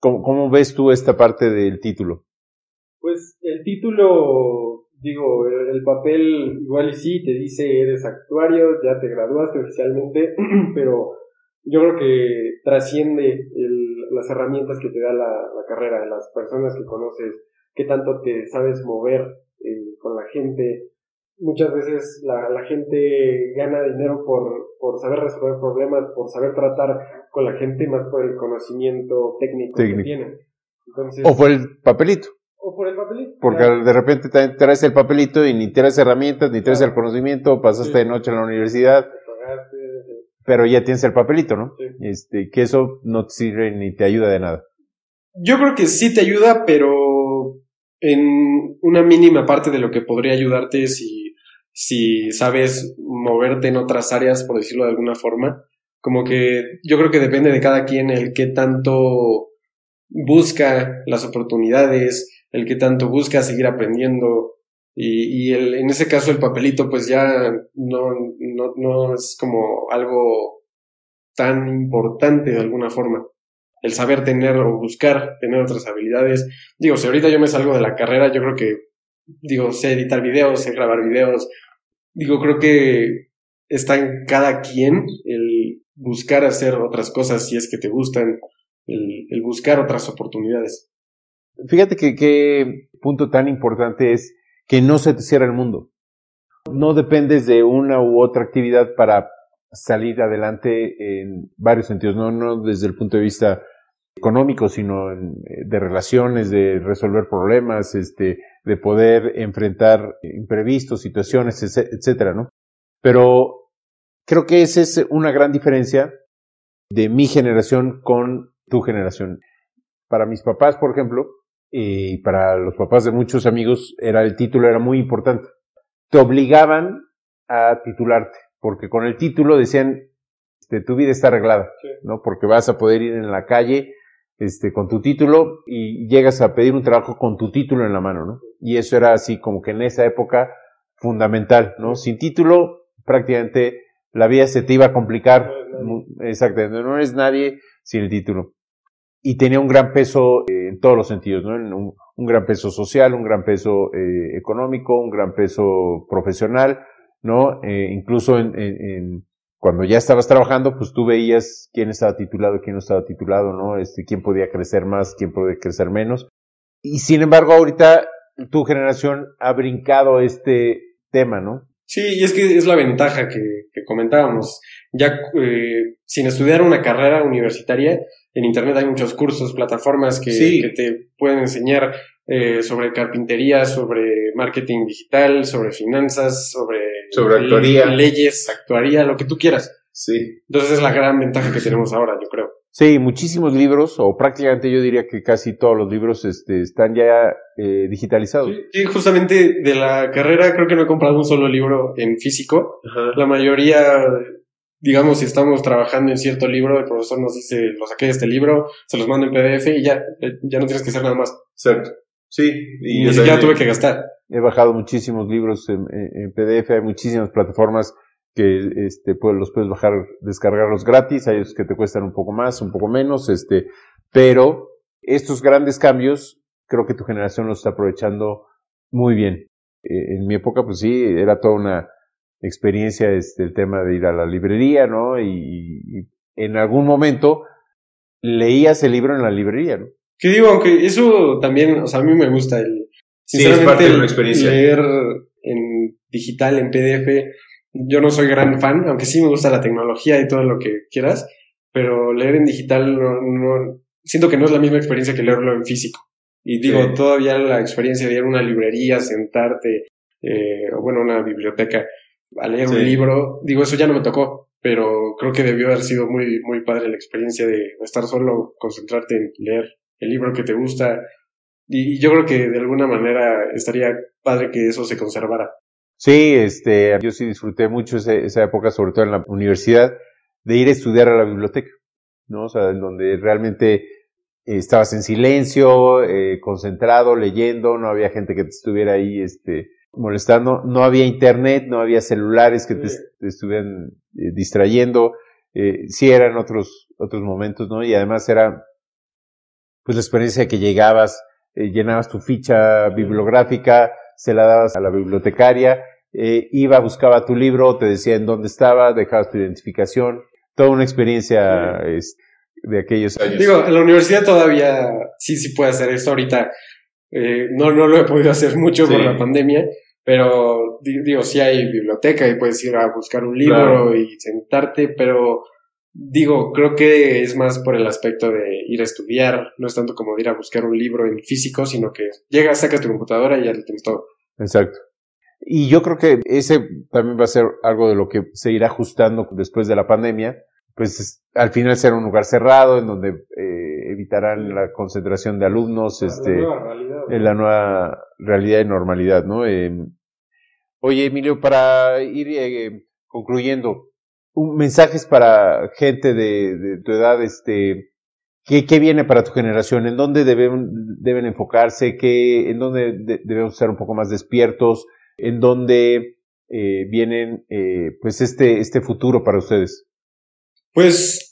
¿cómo, ves tú esta parte del título? Pues el título digo, el papel igual y sí te dice eres actuario, ya te graduaste oficialmente, pero yo creo que trasciende las herramientas que te da la, carrera, las personas que conoces, qué tanto te sabes mover eh, con la gente. Muchas veces la, la gente gana dinero por, por saber resolver problemas, por saber tratar con la gente, más por el conocimiento técnico, que tienen. o por el papelito. O por el papelito. Porque de repente te traes el papelito y ni traes herramientas, ni traes el conocimiento, pasaste de noche en la universidad. Pero ya tienes el papelito, ¿no? Este, que eso no te sirve ni te ayuda de nada. Yo creo que sí te ayuda, pero en una mínima parte de lo que podría ayudarte si, si sabes moverte en otras áreas, por decirlo de alguna forma. Como que yo creo que depende de cada quien el que tanto busca las oportunidades, el que tanto busca seguir aprendiendo. Y, el, en ese caso el papelito pues ya no, no, no es como algo tan importante de alguna forma. El saber tener o buscar tener otras habilidades. Digo, si ahorita yo me salgo de la carrera, yo creo que, digo, sé editar videos, sé grabar videos. Digo, creo que está en cada quien el buscar hacer otras cosas si es que te gustan, el, el buscar otras oportunidades. Fíjate que qué punto tan importante es que no se te cierra el mundo. No dependes de una u otra actividad para salir adelante en varios sentidos, no, no desde el punto de vista económico, sino de relaciones, de resolver problemas, este, de poder enfrentar imprevistos, situaciones, etcétera, ¿no? Pero creo que esa es una gran diferencia de mi generación con tu generación. Para mis papás, por ejemplo, y para los papás de muchos amigos era el título era muy importante. Te obligaban a titularte, porque con el título decían, este, tu vida está arreglada, ¿no? Porque vas a poder ir en la calle, este, con tu título y llegas a pedir un trabajo con tu título en la mano, ¿no? Y eso era así como que en esa época fundamental, ¿no? Sin título, prácticamente la vida se te iba a complicar. Exactamente, no eres nadie sin el título y tenía un gran peso eh, en todos los sentidos, ¿no? Un, un, gran peso social, un gran peso eh, económico, un gran peso profesional, ¿no? Eh, incluso en, en, cuando ya estabas trabajando, pues tú veías quién estaba titulado, quién no estaba titulado, ¿no? Este, quién podía crecer más, quién podía crecer menos. Y sin embargo, ahorita tu generación ha brincado este tema, ¿no? Sí, y es que es la ventaja que, que comentábamos. Ya eh, sin estudiar una carrera universitaria, en Internet hay muchos cursos, plataformas que, que te pueden enseñar eh, sobre carpintería, sobre marketing digital, sobre finanzas, sobre, sobre actuaría. leyes, actuaría, lo que tú quieras. Sí. Entonces es la gran ventaja que tenemos ahora, yo creo. Sí, muchísimos libros, o prácticamente yo diría que casi todos los libros este, están ya eh, digitalizados. Sí, justamente de la carrera creo que no he comprado un solo libro en físico. La mayoría digamos, si estamos trabajando en cierto libro, el profesor nos dice, lo saqué de este libro, se los mando en PDF y ya, eh, ya no tienes que hacer nada más. Cierto. Sí. Y ni siquiera tuve que gastar. He bajado muchísimos libros en, PDF, hay muchísimas plataformas que este, pues, los puedes bajar, descargarlos gratis, hay otros que te cuestan un poco más, un poco menos, este, pero estos grandes cambios creo que tu generación los está aprovechando muy bien. Eh, en mi época, pues sí, era toda una, experiencia este, el tema de ir a la librería, ¿no? Y, en algún momento leías el libro en la librería, ¿no? Que digo, aunque eso también, o sea, a mí me gusta el... Sí, es parte de una experiencia. Leer en digital, en PDF, yo no soy gran fan, aunque sí me gusta la tecnología y todo lo que quieras, pero leer en digital no, siento que no es la misma experiencia que leerlo en físico. Y digo, todavía la experiencia de ir a una librería, sentarte, eh, o bueno, una biblioteca, a leer un libro. Digo, eso ya no me tocó, pero creo que debió haber sido muy, muy padre la experiencia de estar solo, concentrarte en leer el libro que te gusta. Y yo creo que de alguna manera estaría padre que eso se conservara. Sí, este, yo sí disfruté mucho esa, esa época, sobre todo en la universidad, de ir a estudiar a la biblioteca, ¿no? O sea, en donde realmente estabas en silencio, eh, concentrado, leyendo, no había gente que te estuviera ahí, este, molestando. No había internet, no había celulares que te, estuvieran eh, distrayendo. Eh, sí eran otros, otros momentos, ¿no? Y además era, pues la experiencia de que llegabas, eh, llenabas tu ficha bibliográfica, se la dabas a la bibliotecaria, iba, buscaba tu libro, te decía en dónde estaba, dejabas tu identificación, toda una experiencia de aquellos años. Digo, en la universidad todavía sí, sí puede hacer esto ahorita. Eh, no, no lo he podido hacer mucho por la pandemia, pero digo, sí hay biblioteca y puedes ir a buscar un libro y sentarte, pero digo, creo que es más por el aspecto de ir a estudiar, no es tanto como de ir a buscar un libro en físico, sino que llegas, sacas tu computadora y ya lo tienes todo. Exacto. Y yo creo que ese también va a ser algo de lo que se irá ajustando después de la pandemia, pues al final será un lugar cerrado en donde evitarán la concentración de alumnos, este, en la nueva realidad y normalidad, ¿no? Eh, oye, Emilio, para ir eh, concluyendo, un, mensajes para gente de, de tu edad, este, ¿qué, ¿qué, viene para tu generación? ¿En dónde deben, deben enfocarse? ¿Qué, ¿En dónde debemos estar un poco más despiertos? ¿En dónde eh, vienen, eh, pues, este, este futuro para ustedes? Pues,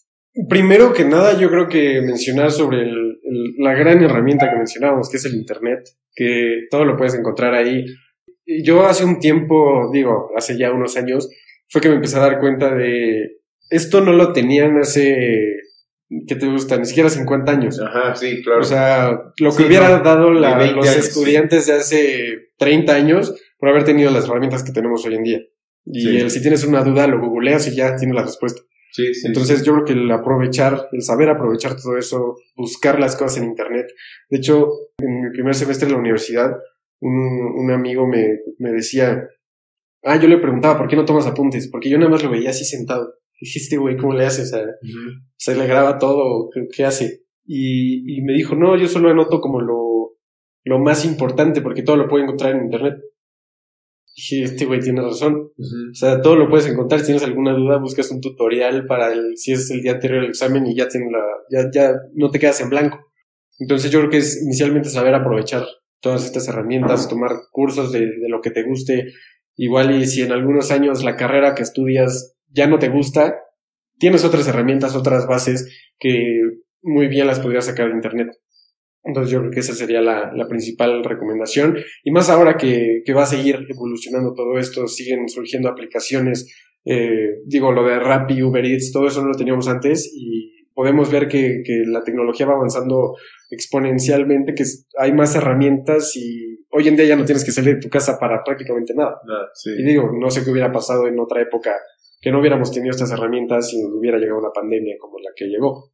primero que nada, yo creo que mencionar sobre la gran herramienta que mencionábamos, que es el Internet, que todo lo puedes encontrar ahí. Yo hace un tiempo, digo, hace ya unos años, fue que me empecé a dar cuenta de esto no lo tenían hace ¿qué te gusta? Ni siquiera 50 años. Ajá, sí, claro. O sea, lo que hubiera dado los estudiantes de hace 30 años por haber tenido las herramientas que tenemos hoy en día. Y el, si tienes una duda, lo googleas y ya tienes la respuesta. Sí, sí, Entonces yo creo que el aprovechar, el saber aprovechar todo eso, buscar las cosas en Internet. De hecho, en mi primer semestre en la universidad, un, un amigo me, me decía, Ah, yo le preguntaba, ¿por qué no tomas apuntes? Porque yo nada más lo veía así sentado. Dije, este güey, ¿cómo le hace? O sea, se le graba todo, ¿qué, hace? Y, y, me dijo, no, yo solo anoto como lo, lo más importante, porque todo lo puedo encontrar en internet. Dije, este güey tiene razón. O sea, todo lo puedes encontrar. Si tienes alguna duda, buscas un tutorial para el, si es el día anterior del examen y ya tienes la, ya, ya no te quedas en blanco. Entonces yo creo que es inicialmente saber aprovechar todas estas herramientas, tomar cursos de, de lo que te guste, Igual y si en algunos años la carrera que estudias ya no te gusta, tienes otras herramientas, otras bases que muy bien las podrías sacar de internet. Entonces yo creo que esa sería la, la principal recomendación. Y más ahora que, que, va a seguir evolucionando todo esto, siguen surgiendo aplicaciones, eh, digo, lo de Rappi, Uber Eats, todo eso no lo teníamos antes y podemos ver que, que la tecnología va avanzando exponencialmente, que hay más herramientas y hoy en día ya no tienes que salir de tu casa para prácticamente nada. Y digo, no sé qué hubiera pasado en otra época que no hubiéramos tenido estas herramientas y hubiera llegado una pandemia como la que llegó.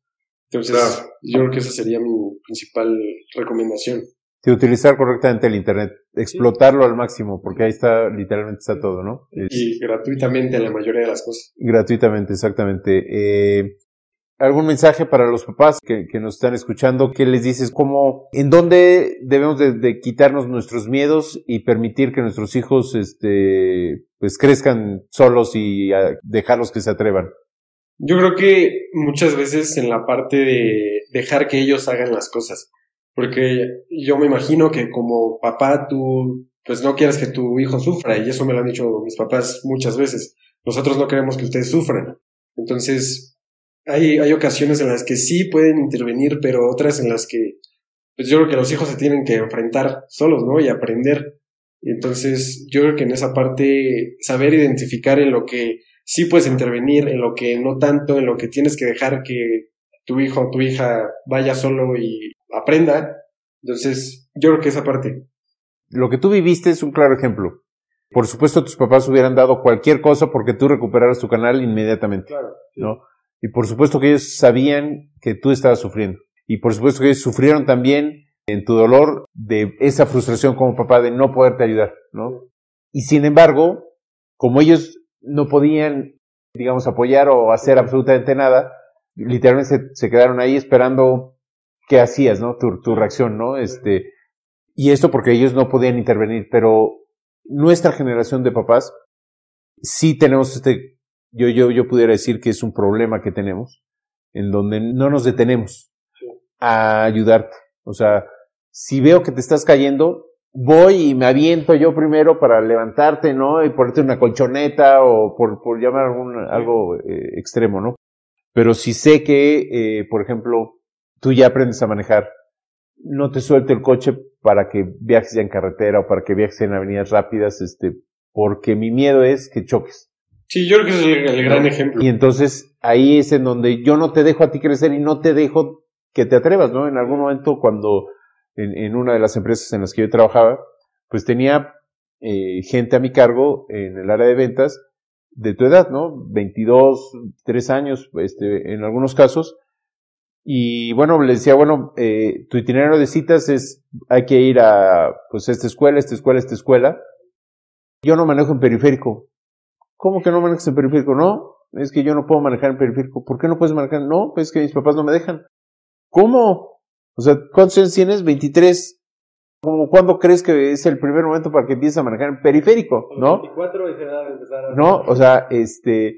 Entonces, yo creo que esa sería mi principal recomendación. Sí, utilizar correctamente el Internet, explotarlo al máximo, porque ahí está, literalmente está todo, ¿no? y gratuitamente la mayoría de las cosas. Gratuitamente, exactamente. Eh, algún mensaje para los papás que, nos están escuchando? ¿Qué les dices? ¿Cómo, en dónde debemos de, quitarnos nuestros miedos y permitir que nuestros hijos, este, pues crezcan solos y dejarlos que se atrevan? Yo creo que muchas veces en la parte de dejar que ellos hagan las cosas. Porque yo me imagino que como papá tú, pues no quieres que tu hijo sufra y eso me lo han dicho mis papás muchas veces. Nosotros no queremos que ustedes sufran. Entonces, hay, hay ocasiones en las que sí pueden intervenir, pero otras en las que pues yo creo que los hijos se tienen que enfrentar solos, ¿no? Y aprender. Entonces yo creo que en esa parte saber identificar en lo que sí puedes intervenir, en lo que no tanto, en lo que tienes que dejar que tu hijo o tu hija vaya solo y aprenda. Entonces yo creo que esa parte. Lo que tú viviste es un claro ejemplo. Por supuesto, tus papás hubieran dado cualquier cosa porque tú recuperaras tu canal inmediatamente. Claro. ¿no? Y por supuesto que ellos sabían que tú estabas sufriendo. Y por supuesto que ellos sufrieron también en tu dolor de esa frustración como papá de no poderte ayudar, ¿no? Y sin embargo, como ellos no podían, digamos, apoyar o hacer absolutamente nada, literalmente se, quedaron ahí esperando qué hacías, ¿no? Tu, tu reacción, ¿no? Este, y esto porque ellos no podían intervenir, pero nuestra generación de papás sí tenemos este yo, yo, yo pudiera decir que es un problema que tenemos, en donde no nos detenemos a ayudarte. O sea, si veo que te estás cayendo, voy y me aviento yo primero para levantarte, ¿no? Y ponerte una colchoneta o por, por llamar algún, algo eh, extremo, ¿no? Pero si sé que, eh, por ejemplo, tú ya aprendes a manejar, no te suelto el coche para que viajes ya en carretera o para que viajes en avenidas rápidas, este, porque mi miedo es que choques. Sí, yo creo que es el, el gran ejemplo. Y entonces ahí es en donde yo no te dejo a ti crecer y no te dejo que te atrevas, ¿no? En algún momento cuando en, una de las empresas en las que yo trabajaba, pues tenía eh, gente a mi cargo en el área de ventas de tu edad, ¿no? 22, 3 años, este, en algunos casos. Y bueno, le decía, bueno, eh, tu itinerario de citas es, hay que ir a, pues, esta escuela, esta escuela, esta escuela. Yo no manejo en periférico. ¿Cómo que no manejas en periférico? No, es que yo no puedo manejar en periférico. ¿Por qué no puedes manejar? No, es que mis papás no me dejan. ¿Cómo? O sea, ¿cuántos años tienes? 23. ¿Cómo, ¿Cuándo crees que es el primer momento para que empieces a manejar en periférico? ¿No? 24 y se da de empezar a... No, o sea, este,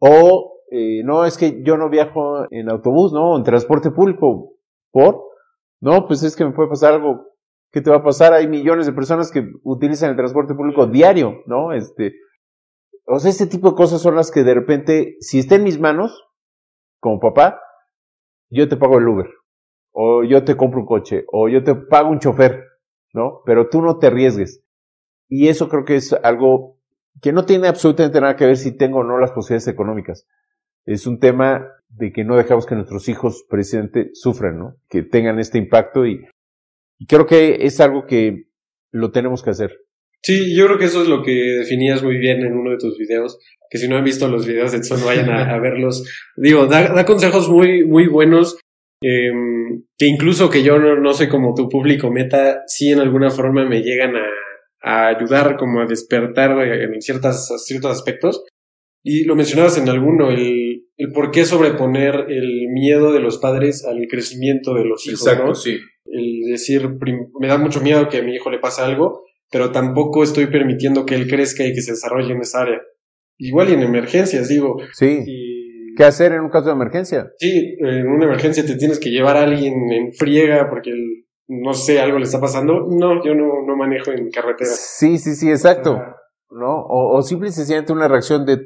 o, eh, no, es que yo no viajo en autobús, ¿no? En transporte público. ¿Por? No, pues es que me puede pasar algo. ¿Qué te va a pasar? Hay millones de personas que utilizan el transporte público diario, ¿no? Este, o sea, este tipo de cosas son las que de repente, si está en mis manos, como papá, yo te pago el Uber, o yo te compro un coche, o yo te pago un chofer, ¿no? Pero tú no te arriesgues. Y eso creo que es algo que no tiene absolutamente nada que ver si tengo o no las posibilidades económicas. Es un tema de que no dejamos que nuestros hijos precisamente sufran, ¿no? Que tengan este impacto y, y creo que es algo que lo tenemos que hacer. Sí, yo creo que eso es lo que definías muy bien en uno de tus videos, que si no han visto los videos de Edson, vayan a, a verlos. Digo, da, da, consejos muy, muy buenos, eh, que incluso que yo no, no soy como tu público meta, sí en alguna forma me llegan a, a ayudar como a despertar en ciertas, ciertos aspectos. Y lo mencionabas en alguno, el, el por qué sobreponer el miedo de los padres al crecimiento de los hijos. Exacto, ¿no? sí. El decir, me da mucho miedo que a mi hijo le pase algo, pero tampoco estoy permitiendo que él crezca y que se desarrolle en esa área. Igual y en emergencias, digo. Sí. Y, ¿Qué hacer en un caso de emergencia? sí, en una emergencia te tienes que llevar a alguien en friega porque, el- no sé, algo le está pasando. No, yo no, no manejo en carretera. Sí, sí, sí, exacto. Ah, ¿No? O, o simple y sencillamente una reacción de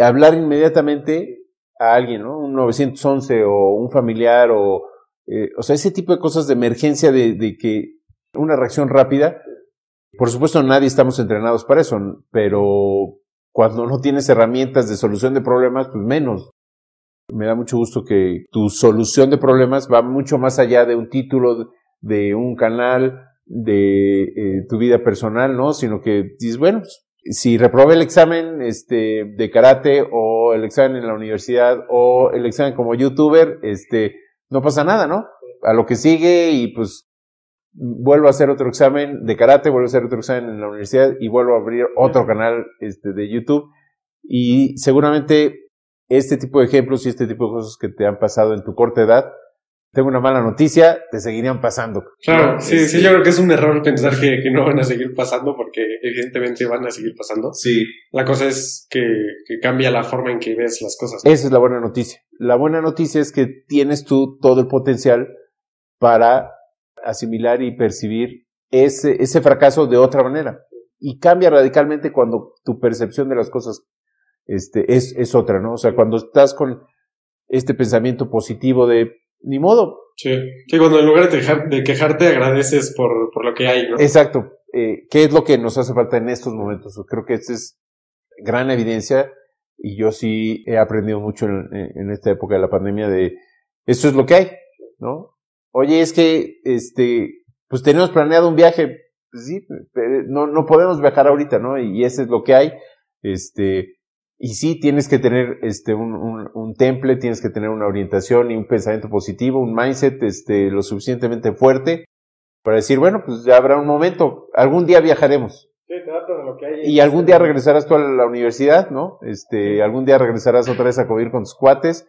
hablar inmediatamente a alguien, ¿no? Un 911 o un familiar o, eh, o sea, ese tipo de cosas de emergencia de, de que una reacción rápida. Por supuesto, nadie estamos entrenados para eso, pero cuando no tienes herramientas de solución de problemas, pues menos. Me da mucho gusto que tu solución de problemas va mucho más allá de un título, de un canal, de eh, tu vida personal, ¿no? Sino que dices, bueno, pues, si reprobé el examen este, de karate o el examen en la universidad o el examen como youtuber, este, no pasa nada, ¿no? A lo que sigue y pues vuelvo a hacer otro examen de karate, vuelvo a hacer otro examen en la universidad y vuelvo a abrir otro canal este, de YouTube. Y seguramente este tipo de ejemplos y este tipo de cosas que te han pasado en tu corta edad, tengo una mala noticia, te seguirían pasando. Claro, ¿no? sí, Este, sí, yo creo que es un error pensar que, que no van a seguir pasando porque evidentemente van a seguir pasando. Sí. La cosa es que, que cambia la forma en que ves las cosas. Esa es la buena noticia. La buena noticia es que tienes tú todo el potencial para asimilar y percibir ese, ese fracaso de otra manera. Y cambia radicalmente cuando tu percepción de las cosas este, es, es otra, ¿no? O sea, cuando estás con este pensamiento positivo de, ni modo, Sí, sí cuando en lugar de, quejar- de quejarte agradeces por, por lo que hay, ¿no? Exacto. Eh, ¿Qué es lo que nos hace falta en estos momentos? Creo que esta es gran evidencia y yo sí he aprendido mucho en, en esta época de la pandemia de esto es lo que hay, ¿no? Oye, es que, este, pues tenemos planeado un viaje, pues sí, pero no, no podemos viajar ahorita, ¿no? Y ese es lo que hay, este, y sí tienes que tener, este, un, un, un temple, tienes que tener una orientación y un pensamiento positivo, un mindset, este, lo suficientemente fuerte para decir, bueno, pues ya habrá un momento, algún día viajaremos. Sí, lo que hay. Y algún día regresarás tú a la universidad, ¿no? Este, algún día regresarás otra vez a convivir con tus cuates.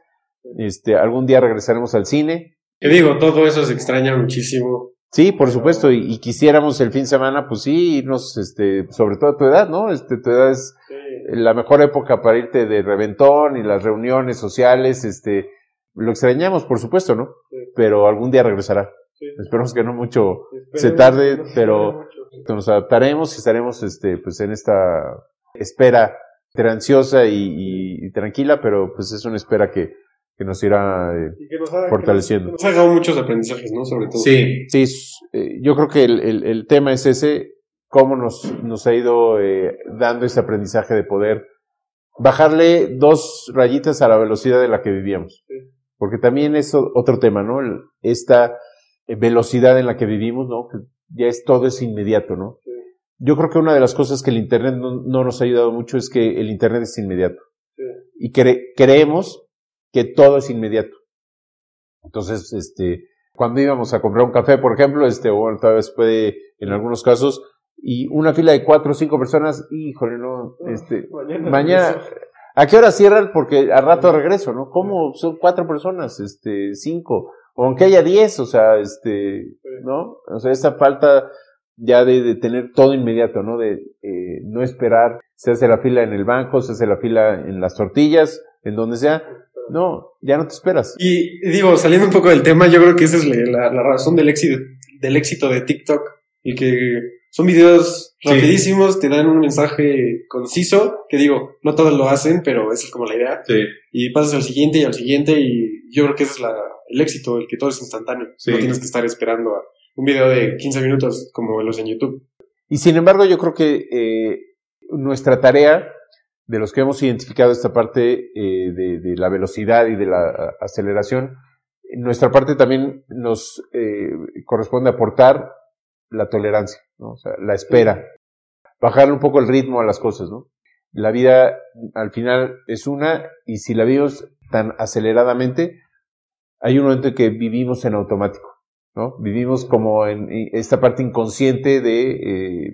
Este, algún día regresaremos al cine. Que digo, todo eso se extraña muchísimo. Sí, por supuesto, y, y quisiéramos el fin de semana, pues sí, irnos, este, sobre todo a tu edad, ¿no? Este, tu edad es la mejor época para irte de reventón y las reuniones sociales, este, lo extrañamos, por supuesto, ¿no? Sí. Pero algún día regresará. Sí. Esperemos que no mucho Esperemos se tarde, no pero- mucho. nos adaptaremos y estaremos, este, pues en esta espera ansiosa y, y- y tranquila, pero pues es una espera que, que nos irá, eh, Y que nos haga- Fortaleciendo. que nos haga muchos aprendizajes, ¿no? Sobre todo. Sí, sí, eh, yo creo que el, el- el tema es ese, cómo nos, nos ha ido eh, dando ese aprendizaje de poder bajarle dos rayitas a la velocidad de la que vivíamos. Porque también es otro tema, ¿no? Esta velocidad en la que vivimos, ¿no? Que ya es todo es inmediato, ¿no? Yo creo que una de las cosas que el Internet no, nos ha ayudado mucho es que el Internet es inmediato. Y creemos que todo es inmediato. Entonces, este, cuando íbamos a comprar un café, por ejemplo, este, o bueno, tal vez puede, en algunos casos, y una fila de cuatro o cinco personas, híjole, no, este, mañana, ¿a qué hora cierran? Porque a rato regreso, ¿no? ¿Cómo son cuatro personas, este, cinco? O aunque haya diez, o sea, este, ¿no? O sea, esa falta ya de, de tener todo inmediato, ¿no? De eh, no esperar, se hace la fila en el banco, se hace la fila en las tortillas, en donde sea, no, ya no te esperas. Y digo, saliendo un poco del tema, yo creo que esa es la, razón del éxito, del éxito de TikTok. Y que son videos rapidísimos, te dan un mensaje conciso, que digo, no todos lo hacen, pero esa es como la idea. Sí. Y pasas al siguiente y al siguiente y yo creo que ese es la, el éxito, el que todo es instantáneo. No tienes que estar esperando a un video de 15 minutos como los en YouTube. Y sin embargo, yo creo que eh, nuestra tarea de los que hemos identificado esta parte eh, de, la velocidad y de la aceleración, nuestra parte también nos eh, corresponde aportar la tolerancia, la espera, bajarle un poco el ritmo a las cosas, ¿no? La vida al final es una y si la vivimos tan aceleradamente, hay un momento en que vivimos en automático, ¿no? Vivimos como en esta parte inconsciente de eh,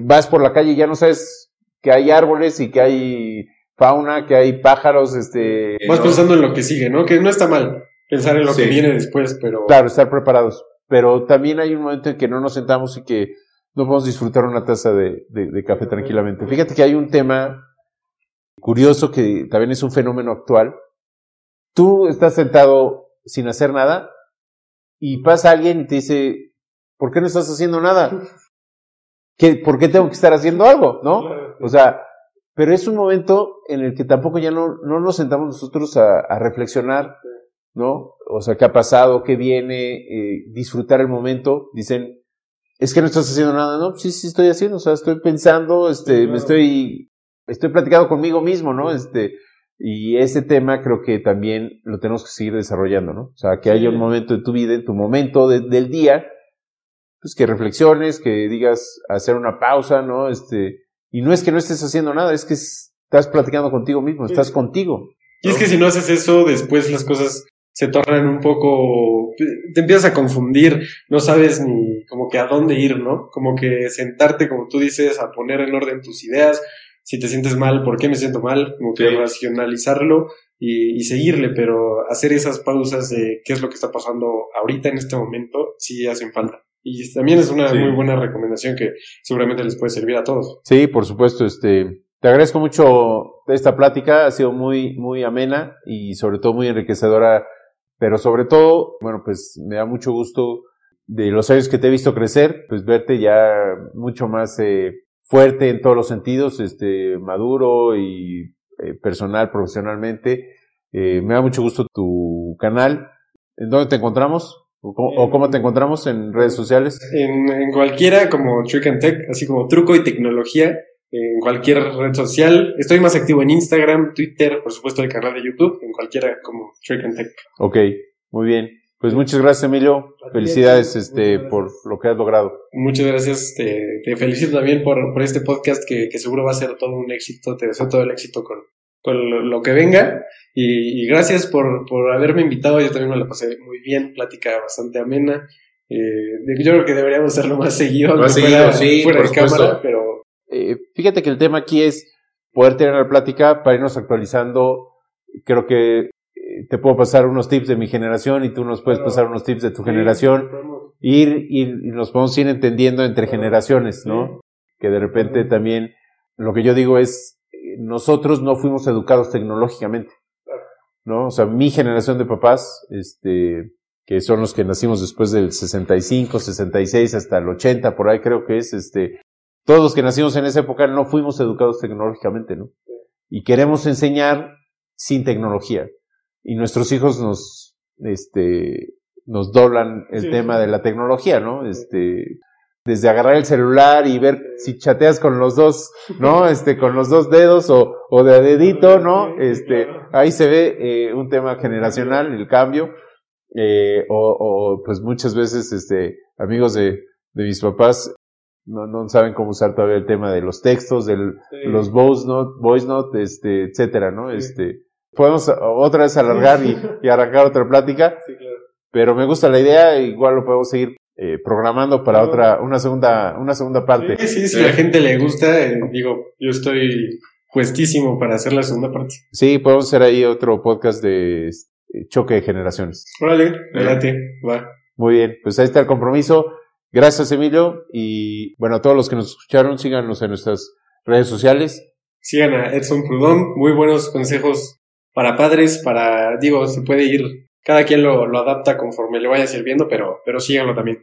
vas por la calle y ya no sabes que hay árboles y que hay fauna, que hay pájaros, este... Vas pensando en lo que sigue, ¿no? Que no está mal pensar en lo que viene después, pero... Claro, estar preparados. Pero también hay un momento en que no nos sentamos y que no podemos disfrutar una taza de, de café tranquilamente. Fíjate que hay un tema curioso que también es un fenómeno actual. Tú estás sentado sin hacer nada y pasa alguien y te dice, ¿por qué no estás haciendo nada? ¿Por qué tengo que estar haciendo algo? ¿No? O sea, pero es un momento en el que tampoco ya no, no nos sentamos nosotros a, reflexionar, ¿no? O sea, qué ha pasado, qué viene, eh, disfrutar el momento. Dicen, es que no estás haciendo nada, ¿no? Sí, sí estoy haciendo, o sea, estoy pensando, este, me estoy, estoy platicando conmigo mismo, ¿no? Este, y ese tema creo que también lo tenemos que seguir desarrollando, ¿no? O sea, que haya un momento de tu vida, en tu momento del día, pues que reflexiones, que digas hacer una pausa, ¿no? Este, y no es que no estés haciendo nada, es que estás platicando contigo mismo, estás contigo. Y es que si no haces eso, después las cosas se tornan un poco, te empiezas a confundir, no sabes ni como que a dónde ir, ¿no? Como que sentarte, como tú dices, a poner en orden tus ideas, si te sientes mal, ¿por qué me siento mal? Como que racionalizarlo y, y, seguirle, pero hacer esas pausas de qué es lo que está pasando ahorita en este momento, sí hacen falta. Y también es una muy buena recomendación que seguramente les puede servir a todos. Sí, por supuesto. Este, te agradezco mucho esta plática, ha sido muy, muy amena y sobre todo muy enriquecedora. Pero sobre todo, bueno, pues me da mucho gusto de los años que te he visto crecer, pues verte ya mucho más eh, fuerte en todos los sentidos, este, maduro y eh, personal, profesionalmente. Eh, me da mucho gusto tu canal. ¿En dónde te encontramos? ¿O cómo, te encontramos en redes sociales? En, cualquiera, como Trick and Tech, así como truco y tecnología, en cualquier red social. Estoy más activo en Instagram, Twitter, por supuesto el canal de YouTube, en cualquiera como Trick and Tech. Ok, muy bien. Pues muchas gracias, Emilio. Felicidades este, por lo que has logrado. Muchas gracias. Te, felicito también por, por este podcast que, que, seguro va a ser todo un éxito. Te deseo todo el éxito con, con lo, que venga. Y, gracias por, por, haberme invitado. Yo también me la pasé muy bien, plática bastante amena. Eh, yo creo que deberíamos hacerlo más seguido, más seguido, sí, fuera de cámara, pero... Eh, fíjate que el tema aquí es poder tener la plática para irnos actualizando. Creo que eh, te puedo pasar unos tips de mi generación y tú nos puedes pasar unos tips de tu generación. Ir, ir, y nos podemos ir entendiendo entre generaciones, ¿no? Que de repente también lo que yo digo es nosotros no fuimos educados tecnológicamente, ¿no? O sea, mi generación de papás, este, que son los que nacimos después del 65, 66 hasta el 80, por ahí creo que es, este, todos los que nacimos en esa época no fuimos educados tecnológicamente, ¿no? Y queremos enseñar sin tecnología. Y nuestros hijos nos, este, nos doblan el tema de la tecnología, ¿no? Este, desde agarrar el celular y ver si chateas con los dos, ¿no? Este, con los dos dedos o, o de dedito, ¿no? Este, ahí se ve eh, un tema generacional, el cambio, eh, o, o pues muchas veces, este, amigos de, de mis papás no, no saben cómo usar todavía el tema de los textos, de los voice note, voice note, este, etcétera, ¿no? Este, podemos otra vez alargar y, y arrancar otra plática. Sí, claro. Pero me gusta la idea, igual lo podemos seguir eh, programando para otra, una segunda, una segunda parte. Sí, sí, si a la gente le gusta, eh, digo, yo estoy puestísimo para hacer la segunda parte. Sí, podemos hacer ahí otro podcast de este, choque de generaciones. Órale, adelante, va. Muy bien, pues ahí está el compromiso. Gracias, Emilio. Y bueno, a todos los que nos escucharon, síganos en nuestras redes sociales. Sigan a Edson Prudón, muy buenos consejos para padres, para, digo, se puede ir, cada quien lo, lo adapta conforme le vaya sirviendo, pero, pero síganlo también.